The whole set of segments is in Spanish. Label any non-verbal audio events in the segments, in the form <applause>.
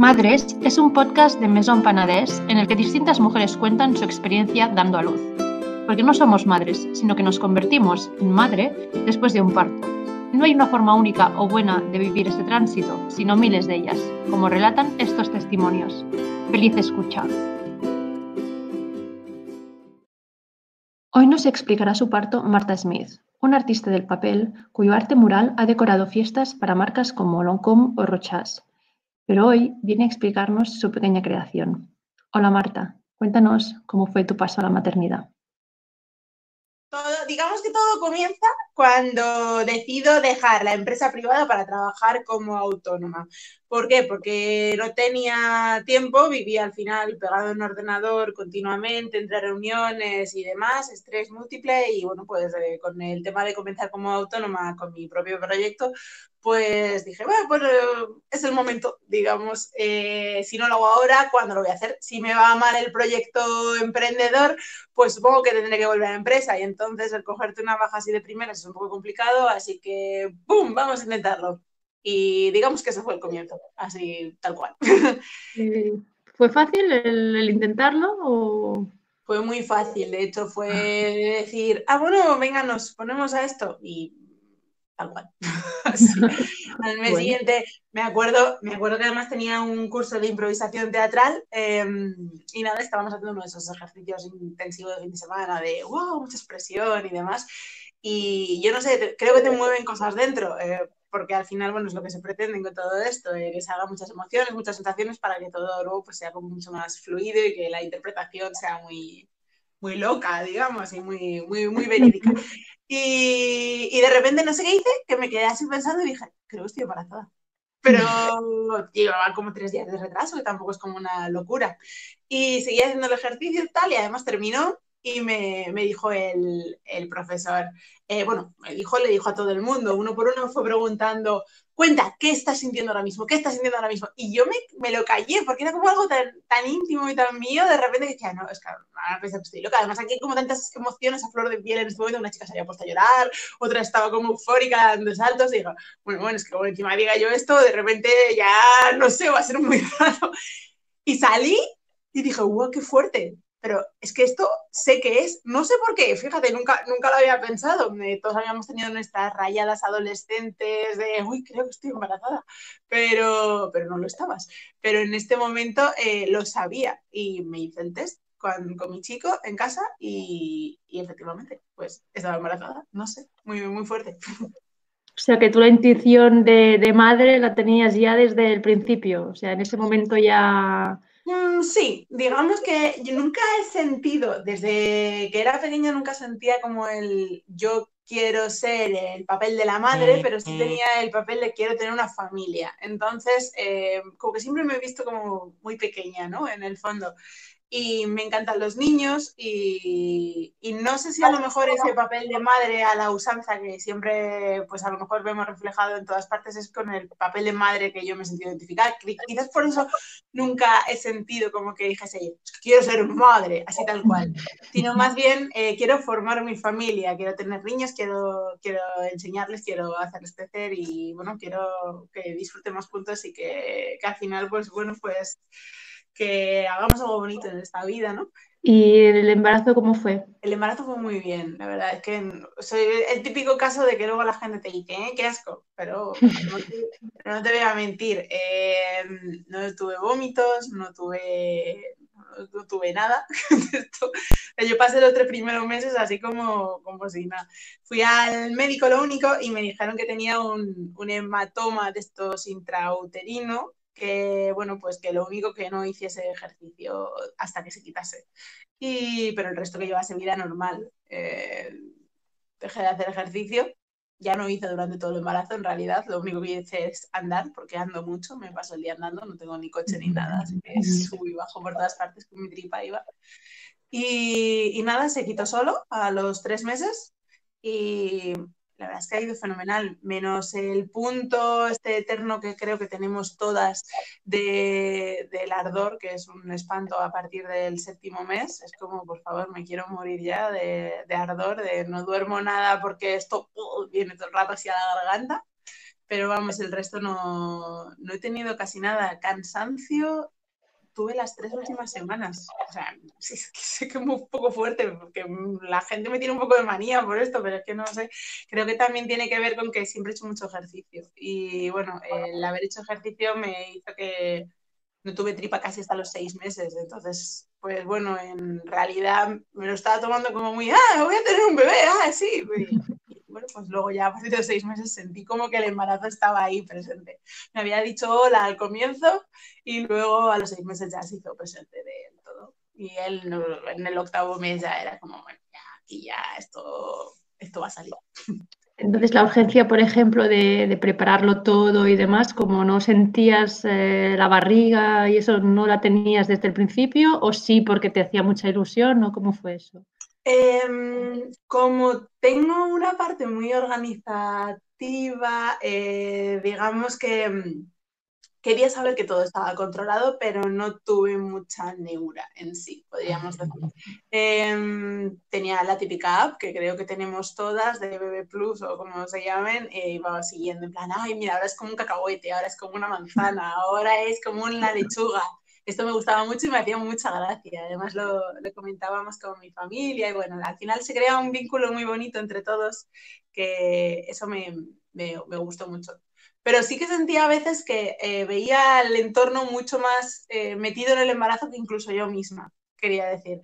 Madres es un podcast de Maison Panadés en el que distintas mujeres cuentan su experiencia dando a luz. Porque no somos madres, sino que nos convertimos en madre después de un parto. No hay una forma única o buena de vivir este tránsito, sino miles de ellas, como relatan estos testimonios. Feliz escucha. Hoy nos explicará su parto Marta Smith, una artista del papel cuyo arte mural ha decorado fiestas para marcas como Lancôme o Rochas. Pero hoy viene a explicarnos su pequeña creación. Hola Marta, cuéntanos cómo fue tu paso a la maternidad. digamos que todo comienza cuando decido dejar la empresa privada para trabajar como autónoma. ¿Por qué? Porque no tenía tiempo, vivía al final pegado en un ordenador continuamente, entre reuniones y demás, estrés múltiple y bueno, pues eh, con el tema de comenzar como autónoma con mi propio proyecto, pues dije, bueno, pues es el momento, digamos, eh, si no lo hago ahora, ¿cuándo lo voy a hacer? Si me va mal el proyecto emprendedor, pues supongo que tendré que volver a la empresa y entonces el cogerte una baja así de primeras es un poco complicado, así que, ¡pum!, vamos a intentarlo. Y digamos que ese fue el comienzo, así tal cual. Eh, ¿Fue fácil el, intentarlo o...? Fue muy fácil, de hecho fue decir, ah, bueno, venga, nos ponemos a esto y tal cual. <laughs> Al mes siguiente me acuerdo, me acuerdo que además tenía un curso de improvisación teatral em, y nada, estábamos haciendo uno de esos ejercicios intensivos de fin de semana de wow, mucha expresión y demás. Y yo no sé, creo que te mueven cosas dentro. Eh, porque al final, bueno, es lo que se pretende con todo esto, eh, que se hagan muchas emociones, muchas sensaciones para que todo luego pues, sea como mucho más fluido y que la interpretación sea muy, muy loca, digamos, y muy, muy, muy verídica. Y, y, de repente no sé qué hice, que me quedé así pensando y dije, creo que estoy embarazada. Pero <laughs> llevaba como tres días de retraso, que tampoco es como una locura. Y seguía haciendo el ejercicio y tal, y además terminó y me, me dijo el, el profesor, eh, bueno, me dijo, le dijo a todo el mundo, uno por uno fue preguntando, cuenta, ¿qué estás sintiendo ahora mismo? ¿Qué estás sintiendo ahora mismo? Y yo me, me lo callé, porque era como algo tan, tan, íntimo y tan mío, de repente que decía, no, es que ahora pensé que estoy loca. Además, aquí hay como tantas emociones a flor de piel en este momento, una chica se había puesto a llorar, otra estaba como eufórica dando saltos, y digo, bueno, bueno, es que como encima diga yo esto, de repente ya, no sé, va a ser muy <laughs> raro. Y salí y dije, wow, qué fuerte pero es que esto sé que es, no sé por qué, fíjate, nunca, nunca lo había pensado. todos habíamos tenido nuestras rayadas adolescentes de, uy, creo que estoy embarazada, pero, pero no lo estabas. Pero en este momento eh, lo sabía y me hice el test con, con mi chico en casa y, y, efectivamente, pues estaba embarazada, no sé, muy, muy fuerte. <laughs> O sea, que tú la intuición de, de madre la tenías ya desde el principio, o sea, en ese momento ya Mm, sí, digamos que yo nunca he sentido, desde que era pequeña nunca sentía como el yo quiero ser el papel de la madre, pero sí tenía el papel de quiero tener una familia. Entonces, eh, como que siempre me he visto como muy pequeña, ¿no? En el fondo y me encantan los niños y, y, no sé si a lo mejor ese papel de madre a la usanza que siempre pues a lo mejor vemos reflejado en todas partes es con el papel de madre que yo me he sentido identificada. Quizás por eso nunca he sentido como que dijese quiero ser madre, así tal cual, sino más bien eh, quiero formar mi familia, quiero tener niños, quiero, quiero enseñarles, quiero hacerles crecer y bueno, quiero que disfrutemos juntos y que, que al final pues bueno pues que hagamos algo bonito en esta vida, ¿no? ¿Y el embarazo cómo fue? El embarazo fue muy bien, la verdad. Es que soy el típico caso de que luego la gente te dice, ¿eh? qué asco, pero no te, <laughs> no te voy a mentir. Eh, no tuve vómitos, no tuve, no, tuve nada. <laughs> Yo pasé los tres primeros meses así como, como si nada. Fui al médico lo único y me dijeron que tenía un, un hematoma de estos intrauterino que bueno, pues que lo único que no hiciese ejercicio hasta que se quitase. Y, pero el resto que llevase vida normal. Eh, dejé de hacer ejercicio, ya no hice durante todo el embarazo, en realidad lo único que hice es andar, porque ando mucho, me paso el día andando, no tengo ni coche ni nada, así que <laughs> subo y bajo por todas partes con mi tripa iba. Y, y nada, se quitó solo a los tres meses y la verdad es que ha ido fenomenal, menos el punto este eterno que creo que tenemos todas de, del ardor, que es un espanto a partir del séptimo mes. Es como, por favor, me quiero morir ya de, de ardor, de no duermo nada porque esto uh, viene todo el rato hacia la garganta. pero vamos, el resto no, no he tenido casi nada. Cansancio tuve las tres últimas semanas. O sea, <laughs> sé que es un poco fuerte, porque la gente me tiene un poco de manía por esto, pero es que no sé. Creo que también tiene que ver con que siempre he hecho mucho ejercicio. Y bueno, el haber hecho ejercicio me hizo que no tuve tripa casi hasta los seis meses. Entonces, pues bueno, en realidad me lo estaba tomando como muy, ah, voy a tener un bebé, ah, sí. Pues luego ya a partir de seis meses sentí como que el embarazo estaba ahí presente. Me había dicho hola al comienzo y luego a los seis meses ya se hizo presente de todo. Y él en el octavo mes ya era como, bueno, ya aquí ya esto, esto va a salir. Entonces, la urgencia, por ejemplo, de, prepararlo todo y demás, como no sentías eh, la barriga y eso, ¿no la tenías desde el principio o sí porque te hacía mucha ilusión o cómo fue eso? Em, como tengo una parte muy organizativa, eh, digamos que mm, quería saber que todo estaba controlado, pero no tuve mucha neura en sí, podríamos decir. Em, tenía la típica app que creo que tenemos todas de BB Plus o como se llamen, e iba siguiendo en plan, ay, mira, ahora es como un cacahuete, ahora es como una manzana, ahora es como una lechuga. Esto me gustaba mucho y me hacía mucha gracia. Además lo, comentábamos con mi familia y bueno, al final se crea un vínculo muy bonito entre todos que eso me, me, me gustó mucho pero sí que sentía a veces que eh, veía el entorno mucho más eh, metido en el embarazo que incluso yo misma, quería decir.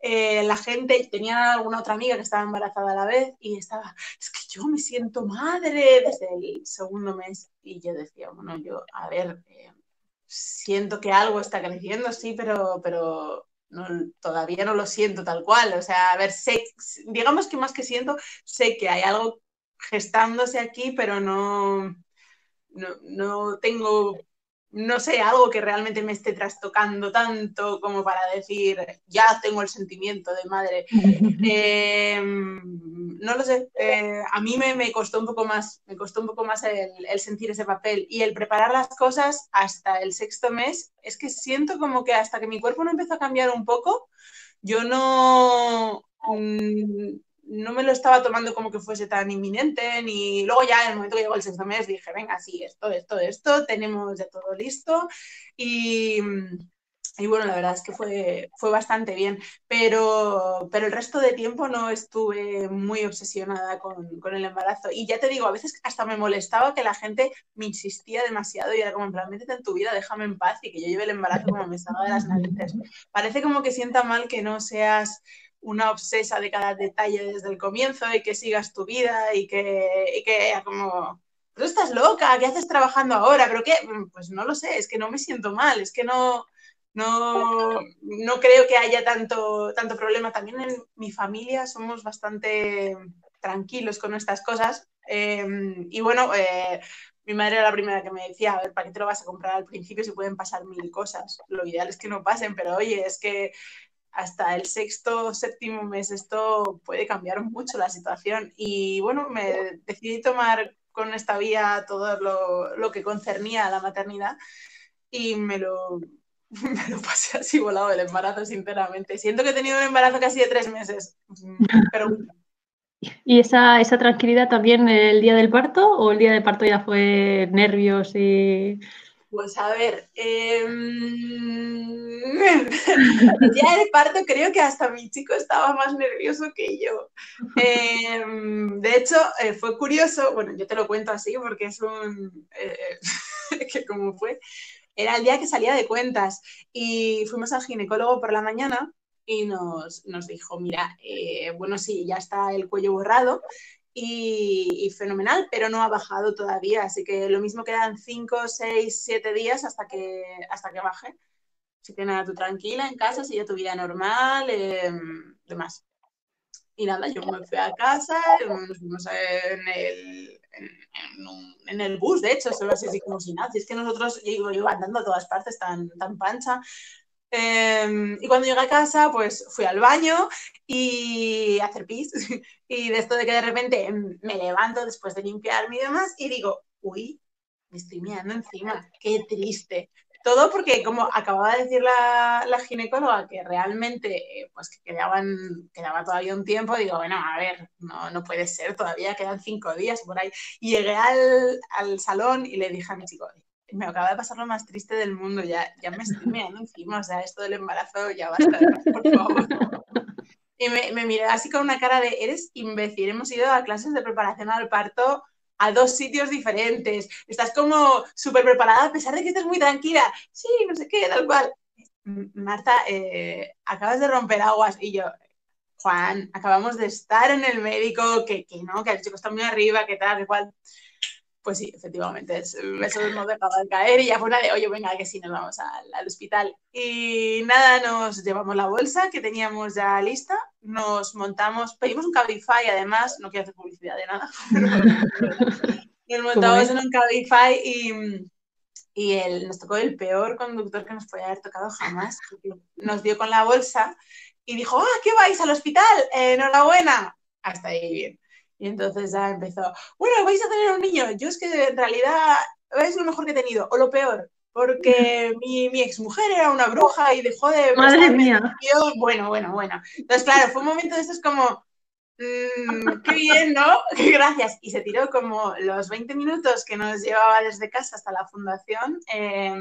Eh, la gente, tenía alguna otra amiga que estaba embarazada a la vez y estaba, es que yo me siento madre desde el segundo mes y yo decía, bueno, yo, a ver, siento que algo está creciendo, sí, pero, pero todavía no lo siento tal cual. O sea, a ver, sé, digamos que más que siento, sé que hay algo gestándose aquí, pero no, no, no tengo, no sé, algo que realmente me esté trastocando tanto como para decir, ya tengo el sentimiento de madre. <laughs> Em, no lo sé, eh, a mí me, me, costó un poco más, me costó un poco más el, el, sentir ese papel y el preparar las cosas hasta el sexto mes, es que siento como que hasta que mi cuerpo no empezó a cambiar un poco, yo no... Mm, no me lo estaba tomando como que fuese tan inminente, ni luego ya en el momento que llegó el sexto mes dije, venga, sí, esto, esto, esto, tenemos ya todo listo y, y bueno, la verdad es que fue, fue bastante bien, pero, pero el resto de tiempo no estuve muy obsesionada con, con, el embarazo. Y ya te digo, a veces hasta me molestaba que la gente me insistía demasiado y era como, en plan, métete en tu vida, déjame en paz y que yo lleve el embarazo como me salga de las narices. Parece como que sienta mal que no seas una obsesa de cada detalle desde el comienzo y que sigas tu vida y que, y que como, tú estás loca, ¿qué haces trabajando ahora? ¿Pero qué? Pues no lo sé, es que no me siento mal, es que no, no, no creo que haya tanto, tanto problema. También en mi familia somos bastante tranquilos con estas cosas. Em, y bueno, eh, mi madre era la primera que me decía, a ver, ¿para qué te lo vas a comprar al principio si pueden pasar mil cosas? Lo ideal es que no pasen, pero oye, es que hasta el sexto, séptimo mes esto puede cambiar mucho la situación. Y bueno, me decidí tomar con esta vía todo lo, que concernía a la maternidad y me lo, <laughs> me lo pasé así volado el embarazo, sinceramente. Siento que he tenido un embarazo casi de tres meses, pero... ¿Y esa, esa tranquilidad también el día del parto o el día del parto ya fue nervios y... Pues a ver, eh, <laughs> el día de parto creo que hasta mi chico estaba más nervioso que yo. Em, de hecho, eh, fue curioso, bueno, yo te lo cuento así porque es un... Eh, <laughs> que como fue, era el día que salía de cuentas y fuimos al ginecólogo por la mañana y nos, nos dijo, mira, eh, bueno, sí, ya está el cuello borrado, y, fenomenal, pero no ha bajado todavía. Así que lo mismo quedan 5, 6, 7 días hasta que, hasta que baje. Así que nada, tú tranquila en casa, sigue tu vida normal, eh, demás. Y nada, yo me fui a casa, nos fuimos en el, en, el bus, de hecho, solo así, así como si nada. es que nosotros, yo iba andando a todas partes tan, tan pancha, Em, y cuando llegué a casa, pues fui al baño y a hacer pis. <laughs> Y de esto de que de repente me levanto después de limpiarme y demás y digo, uy, me estoy mirando encima, qué triste. todo porque, como acababa de decir la, ginecóloga, que realmente eh, pues que quedaban, quedaba todavía un tiempo, digo, bueno, a ver, no, no puede ser, todavía quedan cinco días por ahí. Llegué al, al salón y le dije a mi chico, me acaba de pasar lo más triste del mundo, ya, ya me estoy mirando encima, o sea, esto del embarazo ya basta, por favor. Y me, me miré así con una cara de, eres imbécil, hemos ido a clases de preparación al parto a dos sitios diferentes, estás como súper preparada a pesar de que estás muy tranquila, sí, no sé qué, tal cual. Marta, eh, acabas de romper aguas y yo, Juan, acabamos de estar en el médico, que, que no, que el chico está muy arriba, que tal, que cual. Pues sí, efectivamente, eso hemos dejado de caer y ya fue una de, oye, venga, que sí, nos vamos al, al, hospital. Y nada, nos llevamos la bolsa que teníamos ya lista, nos montamos, pedimos un Cabify, además, no quiero hacer publicidad de nada, <laughs> nos montamos en un Cabify y, y el, nos tocó el peor conductor que nos podía haber tocado jamás. Nos dio con la bolsa y dijo, ah, ¿qué vais al hospital? Eh, enhorabuena. Hasta ahí bien. Y entonces ya empezó, bueno, vais a tener un niño. Yo es que en realidad es lo mejor que he tenido, o lo peor, porque mi, mi exmujer era una bruja y dejó de... Madre mía. Bueno, bueno, bueno. Entonces, claro, fue un momento de estos como, mmm, qué bien, ¿no? <laughs> Gracias. Y se tiró como los 20 minutos que nos llevaba desde casa hasta la fundación. Eh,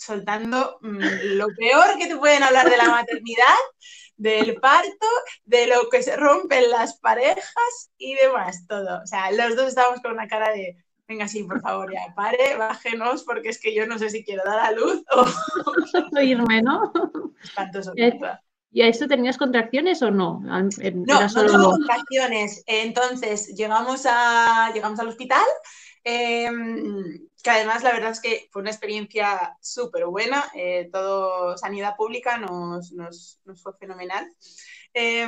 soltando mmm, lo peor que te pueden hablar de la maternidad, del parto, de lo que se rompen las parejas y demás, todo. O sea, los dos estábamos con una cara de, venga, sí, por favor, ya, pare, bájenos, porque es que yo no sé si quiero dar a luz o... <laughs> irme, ¿no? Espantoso. ¿Y a esto tenías contracciones o no? No, no solo contracciones. Entonces, llegamos, a, llegamos al hospital. Eh, que además la verdad es que fue una experiencia súper buena, eh, todo sanidad pública nos, nos, fue fenomenal. Eh,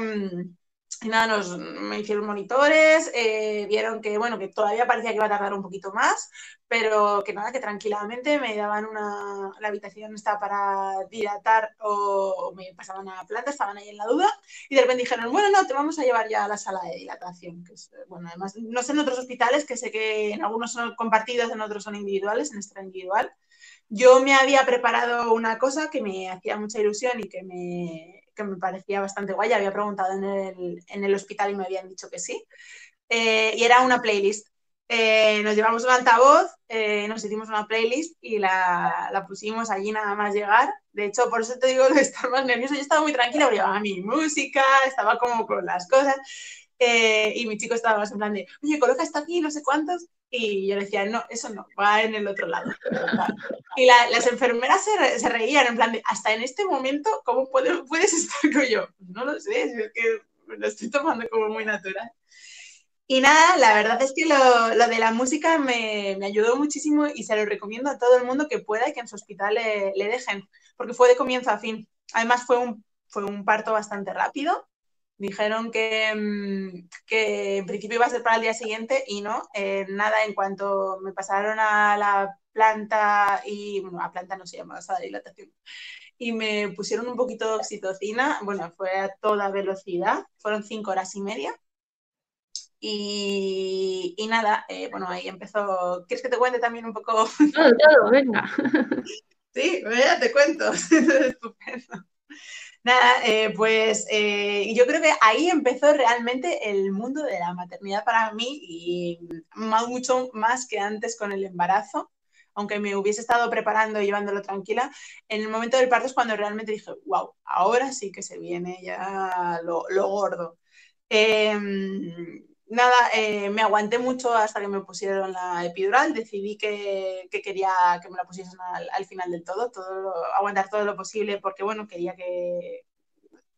y nada, nos, me hicieron monitores, eh, vieron que, bueno, que todavía parecía que iba a tardar un poquito más, pero que nada, que tranquilamente me daban una, la habitación está para dilatar o, o, me pasaban a planta, estaban ahí en la duda, y de repente dijeron, bueno, no, te vamos a llevar ya a la sala de dilatación, que es, bueno, además, no sé en otros hospitales, que sé que en algunos son compartidos, en otros son individuales, en este era individual. Yo me había preparado una cosa que me hacía mucha ilusión y que me, que me parecía bastante guay. Había preguntado en el, en el hospital y me habían dicho que sí. Eh, y era una playlist. Eh, nos llevamos un altavoz, eh, nos hicimos una playlist y la, la, pusimos allí nada más llegar. De hecho, por eso te digo <laughs> de estar más nerviosa. Yo estaba muy tranquila, llevaba mi música, estaba como con las cosas. Eh, y mi chico estaba más en plan de, oye, coloca esto aquí, no sé cuántos. Y yo le decía, no, eso no, va en el otro lado. <laughs> Y la, las enfermeras se, se, reían, en plan de, hasta en este momento, ¿cómo puede, puedes estar con yo? Pues no lo sé, es que me lo estoy tomando como muy natural. Y nada, la verdad es que lo, lo de la música me, me, ayudó muchísimo y se lo recomiendo a todo el mundo que pueda y que en su hospital le, le dejen, porque fue de comienzo a fin. Además fue un, fue un parto bastante rápido, dijeron que, mm, que, en principio iba a ser para el día siguiente y no, eh, nada, en cuanto me pasaron a la planta y, bueno, a planta no se llama, a la dilatación, y me pusieron un poquito de oxitocina, bueno, fue a toda velocidad, fueron cinco horas y media. Y, y nada, eh, bueno, ahí empezó. ¿Quieres que te cuente también un poco? Todo, todo, venga. <laughs> Sí, ya te cuento. <laughs> Estupendo. Nada, eh, pues eh, yo creo que ahí empezó realmente el mundo de la maternidad para mí y más, mucho más que antes con el embarazo, aunque me hubiese estado preparando y llevándolo tranquila, en el momento del parto es cuando realmente dije, wow, ahora sí que se viene ya lo, lo gordo. Eh, nada, eh, me aguanté mucho hasta que me pusieron la epidural, decidí que, que quería que me la pusiesen al, al final del todo, aguantar todo lo posible, porque bueno, quería que,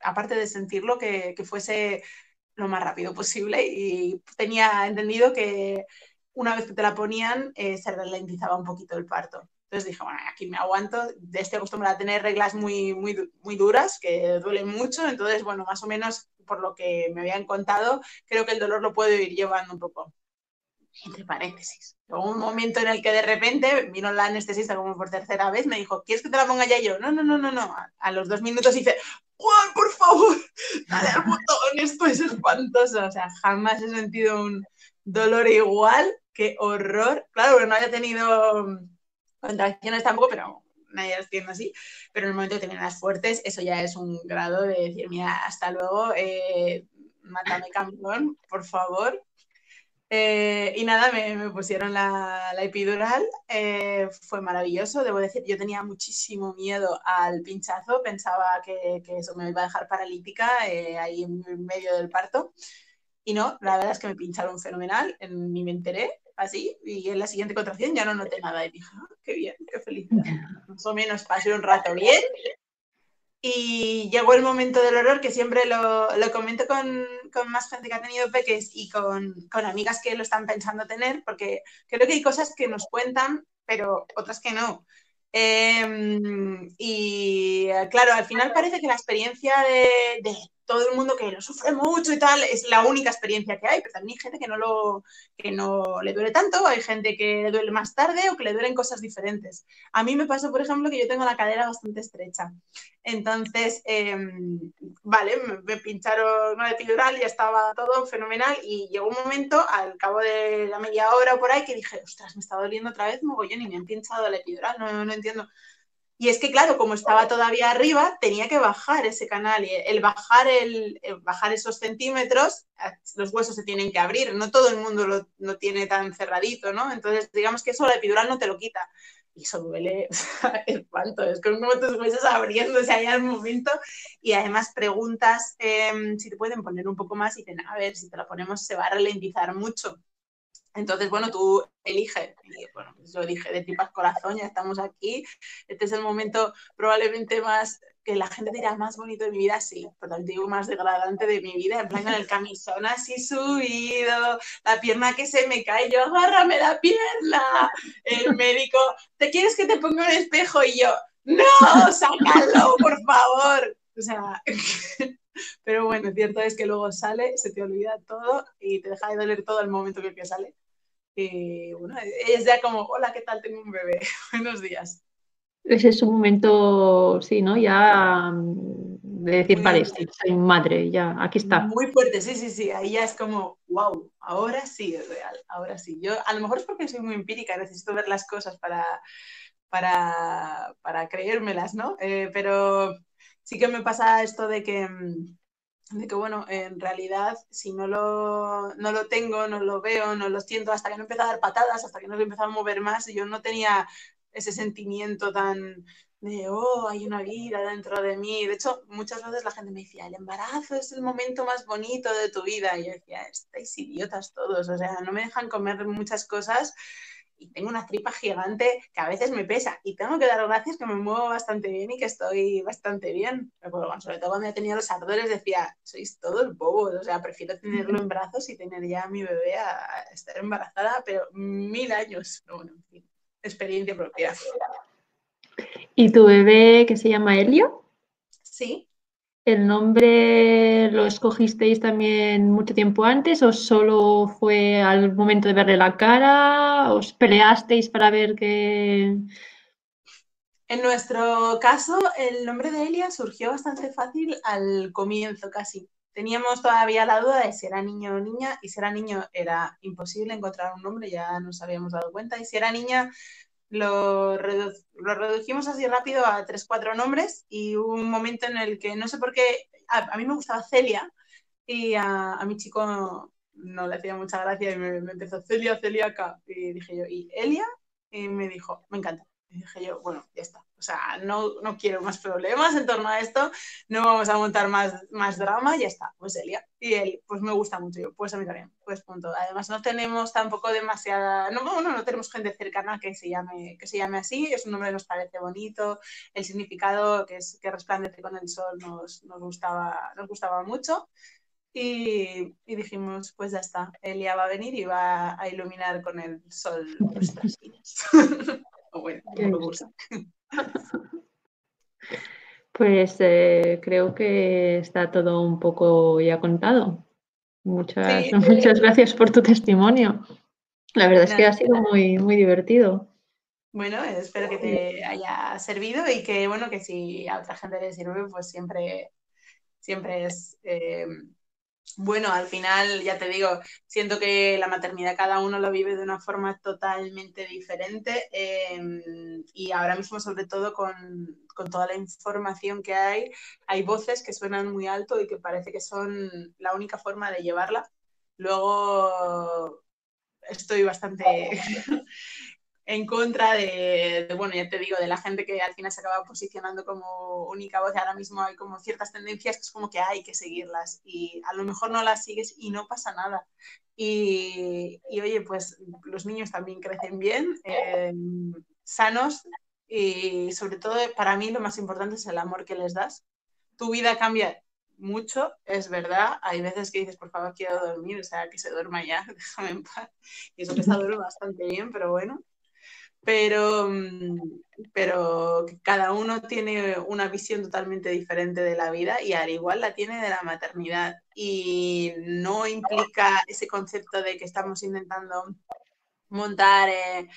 aparte de sentirlo, que, fuese lo más rápido posible. Y tenía entendido que una vez que te la ponían eh, se ralentizaba un poquito el parto. Entonces dije, bueno, aquí me aguanto, estoy acostumbrada a tener reglas muy, muy duras, que duelen mucho, entonces, bueno, más o menos por lo que me habían contado, creo que el dolor lo puedo ir llevando un poco. Entre paréntesis. Hubo un momento en el que de repente vino la anestesista como por tercera vez, me dijo, ¿quieres que te la ponga ya yo? No, no, no, no, no. A los dos minutos hice, Juan, por favor, <laughs> dale al botón, esto es espantoso. O sea, jamás he sentido un dolor igual, qué horror. Claro, no había tenido contracciones tampoco, pero nadie las tiene así, pero en el momento que te las fuertes, eso ya es un grado de decir, mira, hasta luego, eh, mátame campeón, por favor. Eh, y nada, me, pusieron la, epidural, eh, fue maravilloso, debo decir, yo tenía muchísimo miedo al pinchazo, pensaba que, que eso me iba a dejar paralítica ahí en medio del parto. Y no, la verdad es que me pincharon fenomenal, ni me enteré, así, y en la siguiente contracción ya no noté nada. Y dije, ah, qué bien, qué felicidad. Más o menos pasé un rato bien. Y llegó el momento del horror, que siempre lo, lo comento con, con, más gente que ha tenido peques y con, con, amigas que lo están pensando tener, porque creo que hay cosas que nos cuentan, pero otras que no. Em, y claro, al final parece que la experiencia de, de todo el mundo que lo sufre mucho y tal, es la única experiencia que hay, pero también hay gente que no, lo, que no le duele tanto, hay gente que le duele más tarde o que le duelen cosas diferentes. A mí me pasó, por ejemplo, que yo tengo la cadera bastante estrecha. Entonces, em, vale, me, pincharon una epidural, ya estaba todo fenomenal y llegó un momento, al cabo de la media hora o por ahí, que dije, ostras, me está doliendo otra vez mogollón y me han pinchado la epidural, no, no entiendo. Y es que, claro, como estaba todavía arriba, tenía que bajar ese canal. Y el bajar, el, bajar esos centímetros, los huesos se tienen que abrir. No todo el mundo lo, tiene tan cerradito, ¿no? Entonces, digamos que eso la epidural no te lo quita. Y eso duele, <laughs> espanto. Es como tus huesos abriéndose ahí al momento. Y además preguntas em, si te pueden poner un poco más y dicen, a ver, si te la ponemos se va a ralentizar mucho. Entonces, bueno, tú eliges. Y, bueno, pues yo dije de tipas corazón, ya estamos aquí. Este es el momento probablemente más, que la gente dirá más bonito de mi vida, sí, pero también digo más degradante de mi vida, en plan con el camisón así subido, la pierna que se me cae, yo agárrame la pierna. El médico, ¿te quieres que te ponga un espejo? Y yo, no, sácalo, por favor. O sea, <laughs> pero bueno, cierto es que luego sale, se te olvida todo y te deja de doler todo el momento que sale. Y bueno, es ya como, hola, ¿qué tal? Tengo un bebé. <laughs> Buenos días. Ese es un momento, sí, ¿no? Ya mm, de decir, vale, soy madre, ya, aquí está. Muy fuerte, sí, sí, sí. Ahí ya es como, wow, ahora sí es real, ahora sí. Yo, a lo mejor es porque soy muy empírica, necesito ver las cosas para, para, para creérmelas, ¿no? Eh, pero sí que me pasa esto de que, mm, de que, bueno, en realidad, si no lo, no lo tengo, no lo veo, no lo siento, hasta que no empezó a dar patadas, hasta que no empezó a mover más, yo no tenía ese sentimiento tan de, oh, hay una vida dentro de mí. De hecho, muchas veces la gente me decía, el embarazo es el momento más bonito de tu vida. Y yo decía, estáis idiotas todos, o sea, no me dejan comer muchas cosas y tengo una tripa gigante que a veces me pesa y tengo que dar gracias que me muevo bastante bien y que estoy bastante bien. sobre todo cuando he tenido los ardores decía, sois todos bobos, o sea, prefiero tenerlo en brazos y tener ya a mi bebé a, estar embarazada, pero mil años. bueno, en fin, experiencia propia. ¿Y tu bebé que se llama Helio? Sí. ¿El nombre lo escogisteis también mucho tiempo antes o solo fue al momento de verle la cara? ¿Os peleasteis para ver qué...? En nuestro caso, el nombre de Elia surgió bastante fácil al comienzo casi. Teníamos todavía la duda de si era niño o niña y si era niño era imposible encontrar un nombre, ya nos habíamos dado cuenta, y si era niña lo, lo, redujimos así rápido a tres, cuatro nombres y hubo un momento en el que no sé por qué, a, mí me gustaba Celia y a, a, mi chico no le hacía mucha gracia y me, me empezó Celia, Celia acá y dije yo, ¿y Elia? Y me dijo, me encanta. Y dije yo, bueno, ya está. O sea, no, no quiero más problemas en torno a esto, no vamos a montar más, más drama, ya está. Pues Elia. Y él, pues me gusta mucho. Yo, pues a mí también. Pues punto. Además, no tenemos tampoco demasiada. No, no, no tenemos gente cercana que se, llame, que se llame así. Es un nombre que nos parece bonito. El significado, que es que resplandece con el sol, nos, nos, gustaba, nos gustaba mucho. Y, y, dijimos, pues ya está, Elia va a venir y va a iluminar con el sol nuestras vidas. <laughs> Pues eh, creo que está todo un poco ya contado. Muchas, <laughs> muchas gracias por tu testimonio. La verdad es que ha sido muy, muy divertido. Bueno, espero que te haya servido y que, bueno, que si a otra gente le sirve, pues siempre, siempre es, eh, bueno, al final, ya te digo, siento que la maternidad cada uno lo vive de una forma totalmente diferente em, y ahora mismo, sobre todo con, con, toda la información que hay, hay voces que suenan muy alto y que parece que son la única forma de llevarla. Luego estoy bastante en contra de, bueno, ya te digo, de la gente que al final se acaba posicionando como única voz. Ahora mismo hay como ciertas tendencias que es como que hay que seguirlas y a lo mejor no las sigues y no pasa nada. Y, oye, pues los niños también crecen bien, em, sanos y sobre todo para mí lo más importante es el amor que les das. Tu vida cambia mucho, es verdad. Hay veces que dices, por favor, quiero dormir, o sea, que se duerma ya, <laughs> déjame en paz. Y eso que está duerme bastante bien, pero bueno pero, mm, pero cada uno tiene una visión totalmente diferente de la vida y al igual la tiene de la maternidad. Y no implica ese concepto de que estamos intentando montar, eh,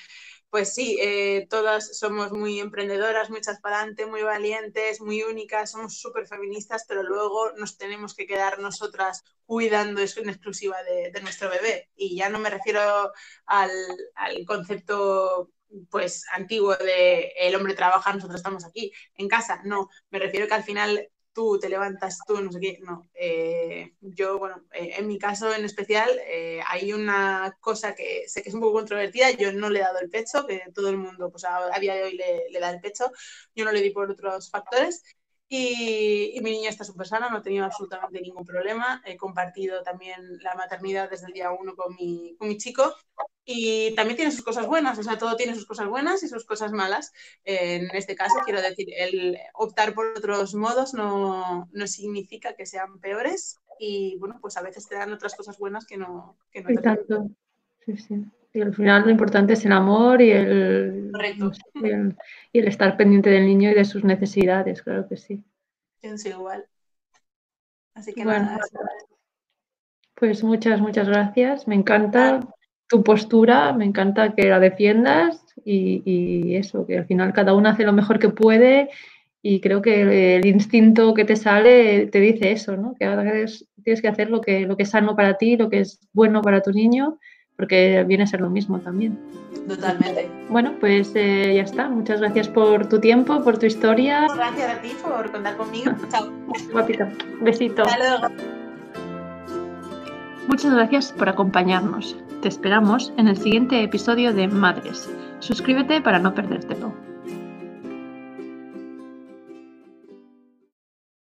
pues sí, eh, todas somos muy emprendedoras, muy para muy valientes, muy únicas, somos súper feministas, pero luego nos tenemos que quedar nosotras cuidando eso en exclusiva de, de nuestro bebé. Y ya no me refiero al, al concepto pues antiguo de el hombre trabaja, nosotros estamos aquí en casa. No, me refiero que al final tú te levantas, tú no sé qué. No, eh, yo, bueno, eh, en mi caso en especial eh, hay una cosa que sé que es un poco controvertida. Yo no le he dado el pecho, que todo el mundo pues a, día de hoy le, le da el pecho. Yo no le di por otros factores. Y, mi niña está súper sana, no he tenido absolutamente ningún problema. He compartido también la maternidad desde el día uno con mi, con mi chico y también tiene sus cosas buenas, o sea, todo tiene sus cosas buenas y sus cosas malas. En este caso, quiero decir, el optar por otros modos no, no significa que sean peores y, bueno, pues a veces te dan otras cosas buenas que no, que no Exacto. Sí, sí. Y al final lo importante es el amor y el, y el, estar pendiente del niño y de sus necesidades, claro que sí. Pienso igual. Así que nada. Pues muchas, muchas gracias. Me encanta tu postura, me encanta que la defiendas y, eso, que al final cada uno hace lo mejor que puede y creo que el instinto que te sale te dice eso, ¿no? Que ahora tienes que hacer lo que, lo que es sano para ti, lo que es bueno para tu niño, porque viene a ser lo mismo también. Totalmente. Bueno, pues eh, ya está. Muchas gracias por tu tiempo, por tu historia. Gracias a ti por contar conmigo. <laughs> Chao. Guapita. Besito. Hasta Muchas gracias por acompañarnos. Te esperamos en el siguiente episodio de Madres. Suscríbete para no perdértelo.